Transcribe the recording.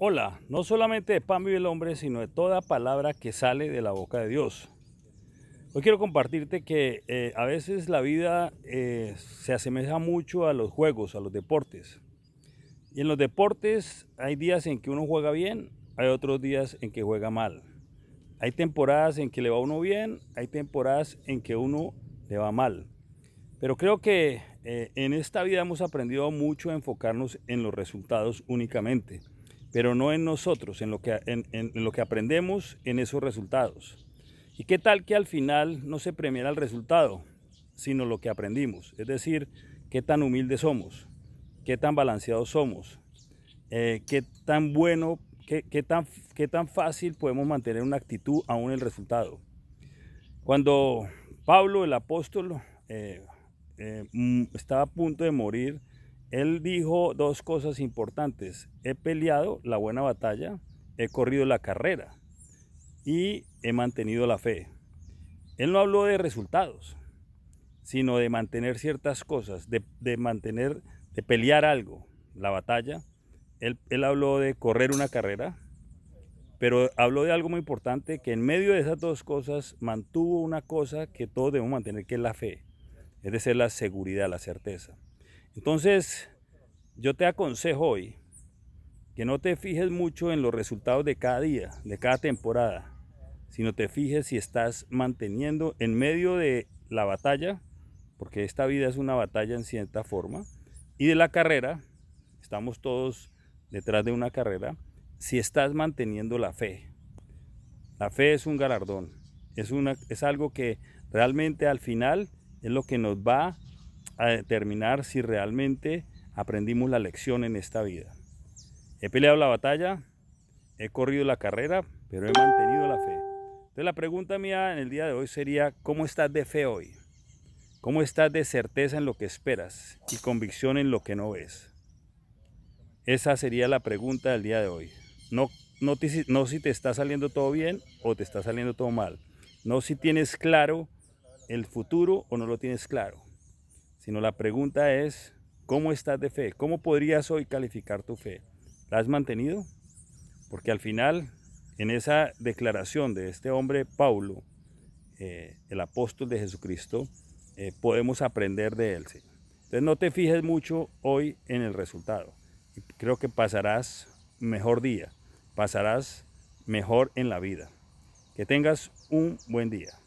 Hola, no solamente de pan vive el hombre, sino de toda palabra que sale de la boca de Dios. Hoy quiero compartirte que eh, a veces la vida eh, se asemeja mucho a los juegos, a los deportes. Y en los deportes hay días en que uno juega bien, hay otros días en que juega mal. Hay temporadas en que le va uno bien, hay temporadas en que uno le va mal. Pero creo que eh, en esta vida hemos aprendido mucho a enfocarnos en los resultados únicamente pero no en nosotros, en lo, que, en, lo que aprendemos en esos resultados. ¿Y qué tal que al final no se premiara el resultado, sino lo que aprendimos? Es decir, qué tan humildes somos, qué tan balanceados somos, eh, qué tan bueno, qué, tan, qué tan fácil podemos mantener una actitud aún el resultado. Cuando Pablo, el apóstol, eh, eh, mm, estaba a punto de morir, él dijo dos cosas importantes. He peleado la buena batalla, he corrido la carrera y he mantenido la fe. Él no habló de resultados, sino de mantener ciertas cosas, de, mantener, de pelear algo, la batalla. Él, él habló de correr una carrera, pero habló de algo muy importante, que en medio de esas dos cosas mantuvo una cosa que todos debemos mantener, que es la fe, es decir, la seguridad, la certeza. Entonces, yo te aconsejo hoy que no te fijes mucho en los resultados de cada día, de cada temporada, sino te fijes si estás manteniendo en medio de la batalla, porque esta vida es una batalla en cierta forma, y de la carrera, estamos todos detrás de una carrera, si estás manteniendo la fe. La fe es un galardón, es, una, es algo que realmente al final es lo que nos va a determinar si realmente aprendimos la lección en esta vida. He peleado la batalla, he corrido la carrera, pero he mantenido la fe. Entonces la pregunta mía en el día de hoy sería, ¿cómo estás de fe hoy? ¿Cómo estás de certeza en lo que esperas y convicción en lo que no ves? Esa sería la pregunta del día de hoy. No, no, no si te está saliendo todo bien o te está saliendo todo mal. No si tienes claro el futuro o no lo tienes claro sino la pregunta es, ¿cómo estás de fe? ¿Cómo podrías hoy calificar tu fe? ¿La has mantenido? Porque al final, en esa declaración de este hombre Paulo, eh, el apóstol de Jesucristo, eh, podemos aprender de él. Entonces no te fijes mucho hoy en el resultado. Creo que pasarás mejor día, pasarás mejor en la vida. Que tengas un buen día.